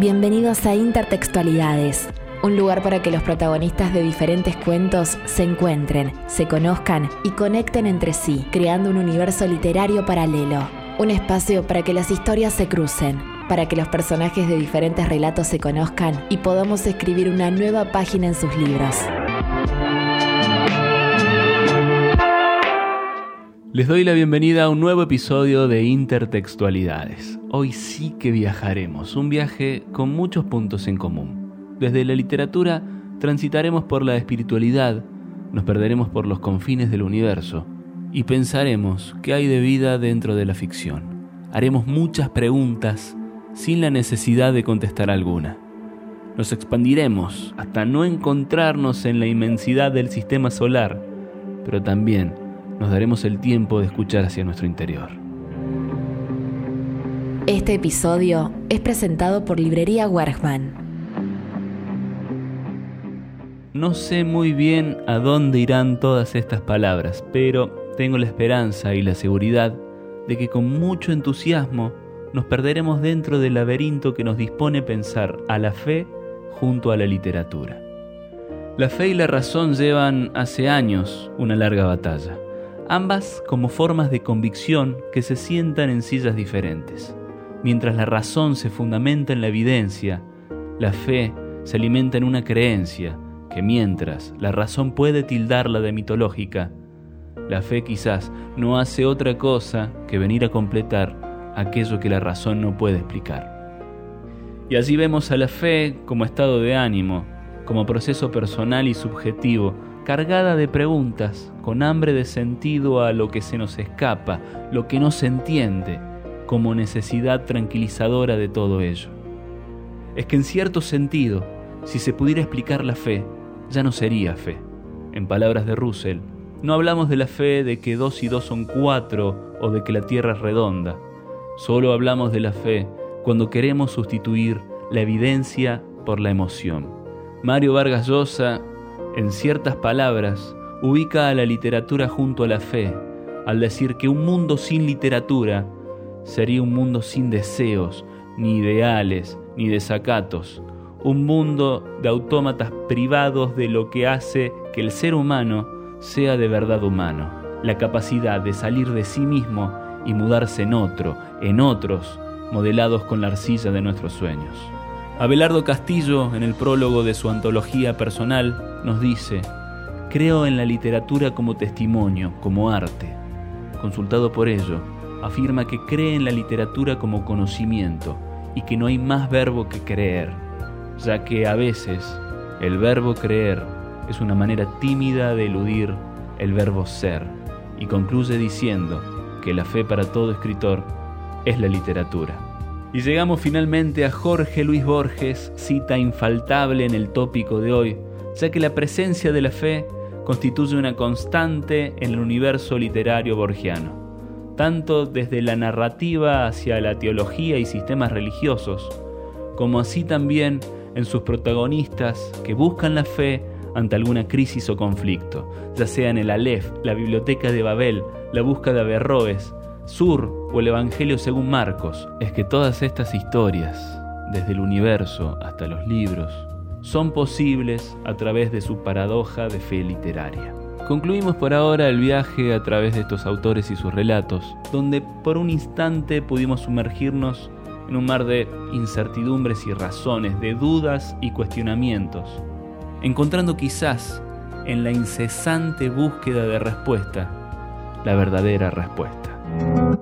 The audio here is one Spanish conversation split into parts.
Bienvenidos a Intertextualidades, un lugar para que los protagonistas de diferentes cuentos se encuentren, se conozcan y conecten entre sí, creando un universo literario paralelo. Un espacio para que las historias se crucen, para que los personajes de diferentes relatos se conozcan y podamos escribir una nueva página en sus libros. Les doy la bienvenida a un nuevo episodio de Intertextualidades. Hoy sí que viajaremos, un viaje con muchos puntos en común. Desde la literatura transitaremos por la espiritualidad, nos perderemos por los confines del universo y pensaremos qué hay de vida dentro de la ficción. Haremos muchas preguntas sin la necesidad de contestar alguna. Nos expandiremos hasta no encontrarnos en la inmensidad del sistema solar, pero también nos daremos el tiempo de escuchar hacia nuestro interior. Este episodio es presentado por Librería Wergman. No sé muy bien a dónde irán todas estas palabras, pero tengo la esperanza y la seguridad de que con mucho entusiasmo nos perderemos dentro del laberinto que nos dispone pensar a la fe junto a la literatura. La fe y la razón llevan hace años una larga batalla ambas como formas de convicción que se sientan en sillas diferentes. Mientras la razón se fundamenta en la evidencia, la fe se alimenta en una creencia que mientras la razón puede tildarla de mitológica, la fe quizás no hace otra cosa que venir a completar aquello que la razón no puede explicar. Y así vemos a la fe como estado de ánimo, como proceso personal y subjetivo cargada de preguntas, con hambre de sentido a lo que se nos escapa, lo que no se entiende, como necesidad tranquilizadora de todo ello. Es que en cierto sentido, si se pudiera explicar la fe, ya no sería fe. En palabras de Russell, no hablamos de la fe de que dos y dos son cuatro o de que la tierra es redonda. Solo hablamos de la fe cuando queremos sustituir la evidencia por la emoción. Mario Vargas Llosa en ciertas palabras, ubica a la literatura junto a la fe, al decir que un mundo sin literatura sería un mundo sin deseos, ni ideales, ni desacatos, un mundo de autómatas privados de lo que hace que el ser humano sea de verdad humano, la capacidad de salir de sí mismo y mudarse en otro, en otros, modelados con la arcilla de nuestros sueños. Abelardo Castillo, en el prólogo de su antología personal, nos dice, creo en la literatura como testimonio, como arte. Consultado por ello, afirma que cree en la literatura como conocimiento y que no hay más verbo que creer, ya que a veces el verbo creer es una manera tímida de eludir el verbo ser, y concluye diciendo que la fe para todo escritor es la literatura. Y llegamos finalmente a Jorge Luis Borges, cita infaltable en el tópico de hoy, ya que la presencia de la fe constituye una constante en el universo literario borgiano, tanto desde la narrativa hacia la teología y sistemas religiosos, como así también en sus protagonistas que buscan la fe ante alguna crisis o conflicto, ya sea en el Aleph, la biblioteca de Babel, la búsqueda de Averroes, Sur o el Evangelio según Marcos, es que todas estas historias, desde el universo hasta los libros, son posibles a través de su paradoja de fe literaria. Concluimos por ahora el viaje a través de estos autores y sus relatos, donde por un instante pudimos sumergirnos en un mar de incertidumbres y razones, de dudas y cuestionamientos, encontrando quizás en la incesante búsqueda de respuesta la verdadera respuesta. Thank you.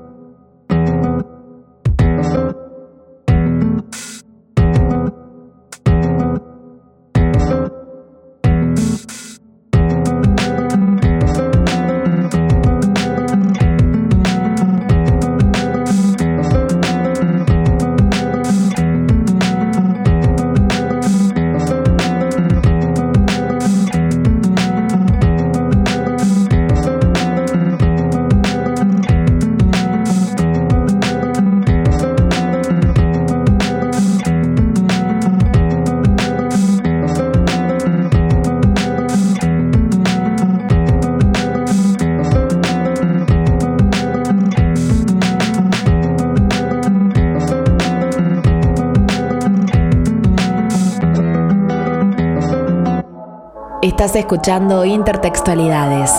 Estás escuchando Intertextualidades,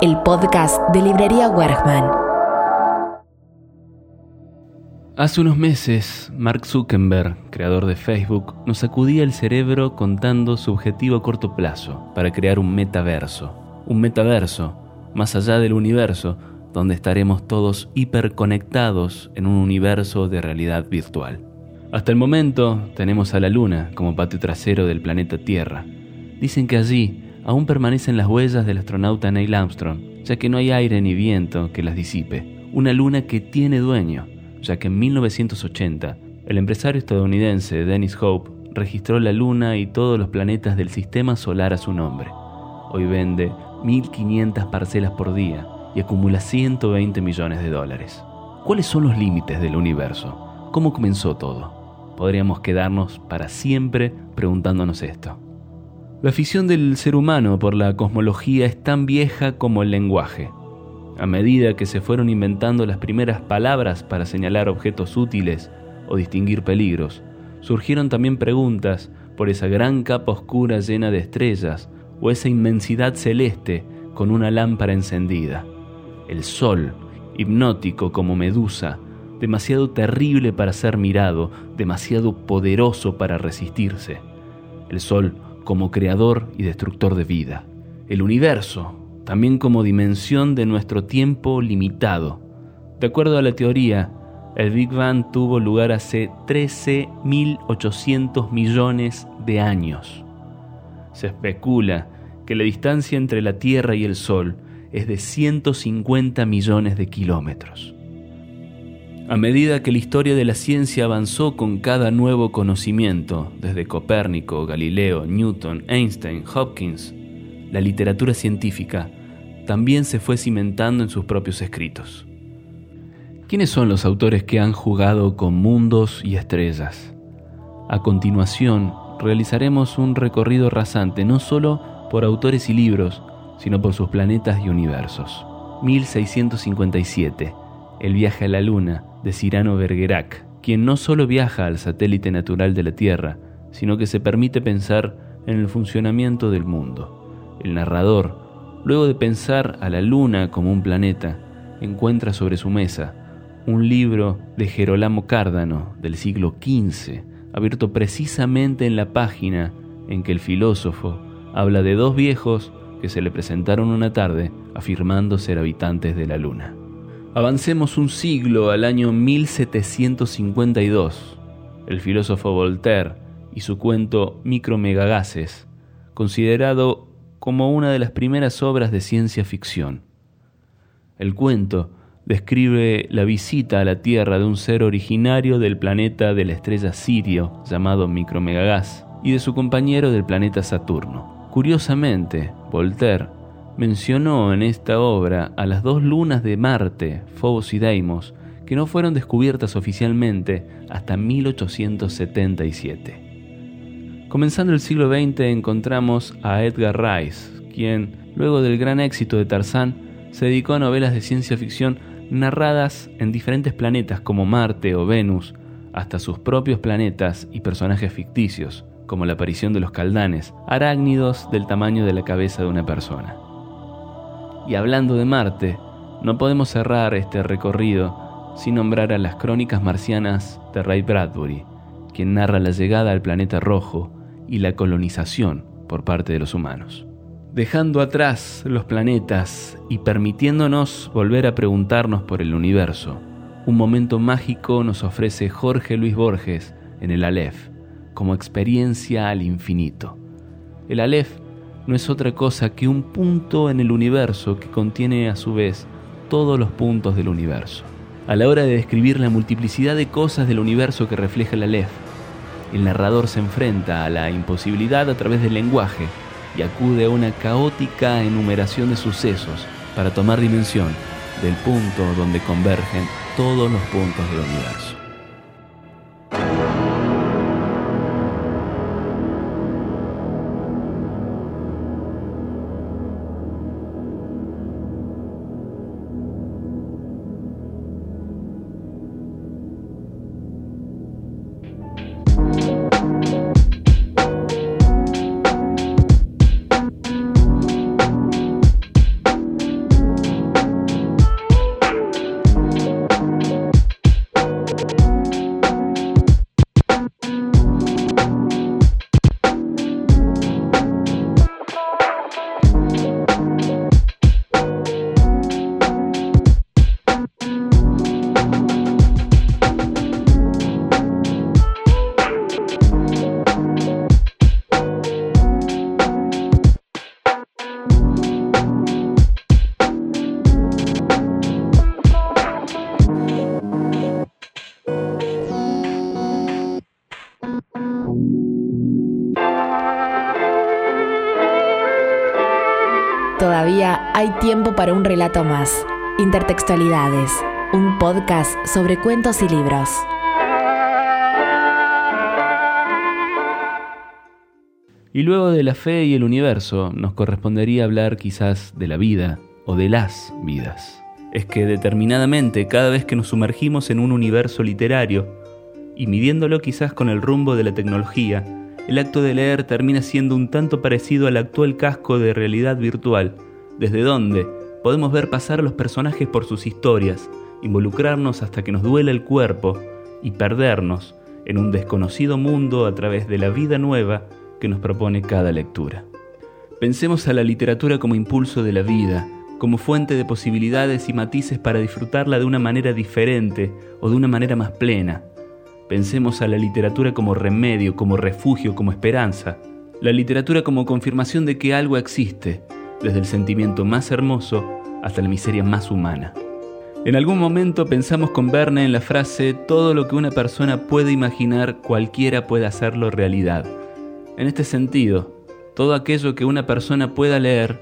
el podcast de Librería Wergman. Hace unos meses, Mark Zuckerberg, creador de Facebook, nos sacudía el cerebro contando su objetivo a corto plazo para crear un metaverso. Un metaverso, más allá del universo, donde estaremos todos hiperconectados en un universo de realidad virtual. Hasta el momento tenemos a la Luna como patio trasero del planeta Tierra. Dicen que allí aún permanecen las huellas del astronauta Neil Armstrong, ya que no hay aire ni viento que las disipe. Una luna que tiene dueño, ya que en 1980 el empresario estadounidense Dennis Hope registró la luna y todos los planetas del sistema solar a su nombre. Hoy vende 1.500 parcelas por día y acumula 120 millones de dólares. ¿Cuáles son los límites del universo? ¿Cómo comenzó todo? Podríamos quedarnos para siempre preguntándonos esto. La afición del ser humano por la cosmología es tan vieja como el lenguaje. A medida que se fueron inventando las primeras palabras para señalar objetos útiles o distinguir peligros, surgieron también preguntas por esa gran capa oscura llena de estrellas o esa inmensidad celeste con una lámpara encendida el sol, hipnótico como medusa, demasiado terrible para ser mirado, demasiado poderoso para resistirse. El sol como creador y destructor de vida. El universo, también como dimensión de nuestro tiempo limitado. De acuerdo a la teoría, el Big Bang tuvo lugar hace 13.800 millones de años. Se especula que la distancia entre la Tierra y el Sol es de 150 millones de kilómetros. A medida que la historia de la ciencia avanzó con cada nuevo conocimiento, desde Copérnico, Galileo, Newton, Einstein, Hopkins, la literatura científica también se fue cimentando en sus propios escritos. ¿Quiénes son los autores que han jugado con mundos y estrellas? A continuación, realizaremos un recorrido rasante no solo por autores y libros, sino por sus planetas y universos. 1657. El viaje a la Luna de Cyrano Bergerac, quien no solo viaja al satélite natural de la Tierra, sino que se permite pensar en el funcionamiento del mundo. El narrador, luego de pensar a la Luna como un planeta, encuentra sobre su mesa un libro de Gerolamo Cárdano del siglo XV, abierto precisamente en la página en que el filósofo habla de dos viejos que se le presentaron una tarde afirmando ser habitantes de la Luna. Avancemos un siglo al año 1752. El filósofo Voltaire y su cuento Micromegagases, considerado como una de las primeras obras de ciencia ficción. El cuento describe la visita a la Tierra de un ser originario del planeta de la estrella Sirio llamado Micromegagas y de su compañero del planeta Saturno. Curiosamente, Voltaire mencionó en esta obra a las dos lunas de Marte, Phobos y Deimos, que no fueron descubiertas oficialmente hasta 1877. Comenzando el siglo XX encontramos a Edgar Rice, quien, luego del gran éxito de Tarzán, se dedicó a novelas de ciencia ficción narradas en diferentes planetas como Marte o Venus, hasta sus propios planetas y personajes ficticios, como la aparición de los caldanes, arácnidos del tamaño de la cabeza de una persona. Y hablando de Marte, no podemos cerrar este recorrido sin nombrar a las crónicas marcianas de Ray Bradbury, quien narra la llegada al planeta rojo y la colonización por parte de los humanos. Dejando atrás los planetas y permitiéndonos volver a preguntarnos por el universo, un momento mágico nos ofrece Jorge Luis Borges en el Aleph, como experiencia al infinito. El Aleph no es otra cosa que un punto en el universo que contiene a su vez todos los puntos del universo. A la hora de describir la multiplicidad de cosas del universo que refleja el Aleph, el narrador se enfrenta a la imposibilidad a través del lenguaje y acude a una caótica enumeración de sucesos para tomar dimensión del punto donde convergen todos los puntos del universo. Para un relato más. Intertextualidades, un podcast sobre cuentos y libros. Y luego de la fe y el universo, nos correspondería hablar quizás de la vida o de las vidas. Es que determinadamente cada vez que nos sumergimos en un universo literario, y midiéndolo quizás con el rumbo de la tecnología, el acto de leer termina siendo un tanto parecido al actual casco de realidad virtual, desde donde podemos ver pasar a los personajes por sus historias, involucrarnos hasta que nos duela el cuerpo y perdernos en un desconocido mundo a través de la vida nueva que nos propone cada lectura. Pensemos a la literatura como impulso de la vida, como fuente de posibilidades y matices para disfrutarla de una manera diferente o de una manera más plena. Pensemos a la literatura como remedio, como refugio, como esperanza. La literatura como confirmación de que algo existe, desde el sentimiento más hermoso hasta la miseria más humana. En algún momento pensamos con Verne en la frase, todo lo que una persona puede imaginar, cualquiera puede hacerlo realidad. En este sentido, todo aquello que una persona pueda leer,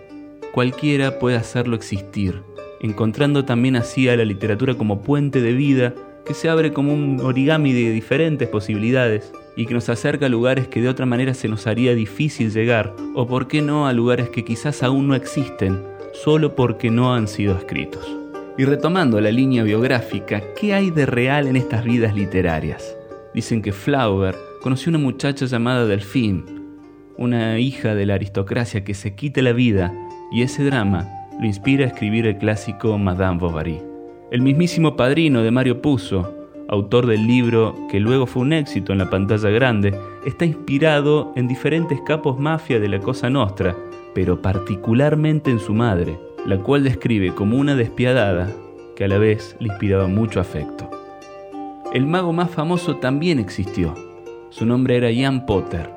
cualquiera puede hacerlo existir, encontrando también así a la literatura como puente de vida que se abre como un origami de diferentes posibilidades y que nos acerca a lugares que de otra manera se nos haría difícil llegar, o por qué no a lugares que quizás aún no existen, solo porque no han sido escritos. Y retomando la línea biográfica, ¿qué hay de real en estas vidas literarias? Dicen que Flaubert conoció una muchacha llamada Delphine, una hija de la aristocracia que se quita la vida, y ese drama lo inspira a escribir el clásico Madame Bovary. El mismísimo padrino de Mario Puzo, autor del libro que luego fue un éxito en la pantalla grande, está inspirado en diferentes capos mafia de la Cosa Nostra, pero particularmente en su madre, la cual describe como una despiadada que a la vez le inspiraba mucho afecto. El mago más famoso también existió, su nombre era Ian Potter.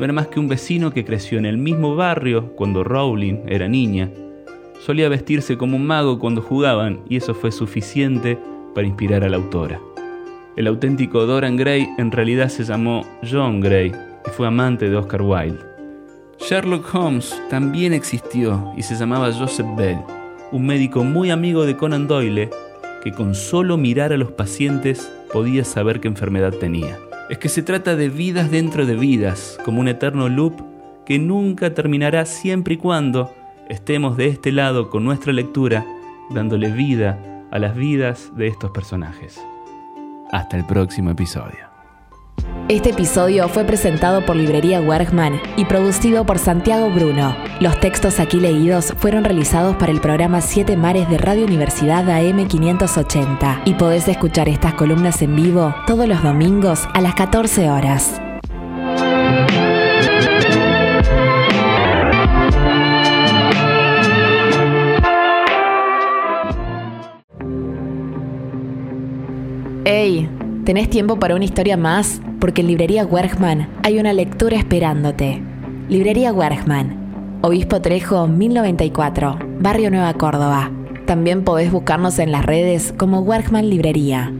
No era más que un vecino que creció en el mismo barrio cuando Rowling era niña. Solía vestirse como un mago cuando jugaban y eso fue suficiente para inspirar a la autora. El auténtico Dorian Gray en realidad se llamó John Gray y fue amante de Oscar Wilde. Sherlock Holmes también existió y se llamaba Joseph Bell, un médico muy amigo de Conan Doyle que con solo mirar a los pacientes podía saber qué enfermedad tenía es que se trata de vidas dentro de vidas, como un eterno loop que nunca terminará siempre y cuando estemos de este lado con nuestra lectura, dándole vida a las vidas de estos personajes. Hasta el próximo episodio. Este episodio fue presentado por Librería Wergman y producido por Santiago Bruno. Los textos aquí leídos fueron realizados para el programa Siete Mares de Radio Universidad AM580 y podés escuchar estas columnas en vivo todos los domingos a las 14 horas. ¿Tenés tiempo para una historia más? Porque en Librería Wergman hay una lectura esperándote. Librería Wergman, Obispo Trejo 1094, Barrio Nueva Córdoba. También podés buscarnos en las redes como Wergman Librería.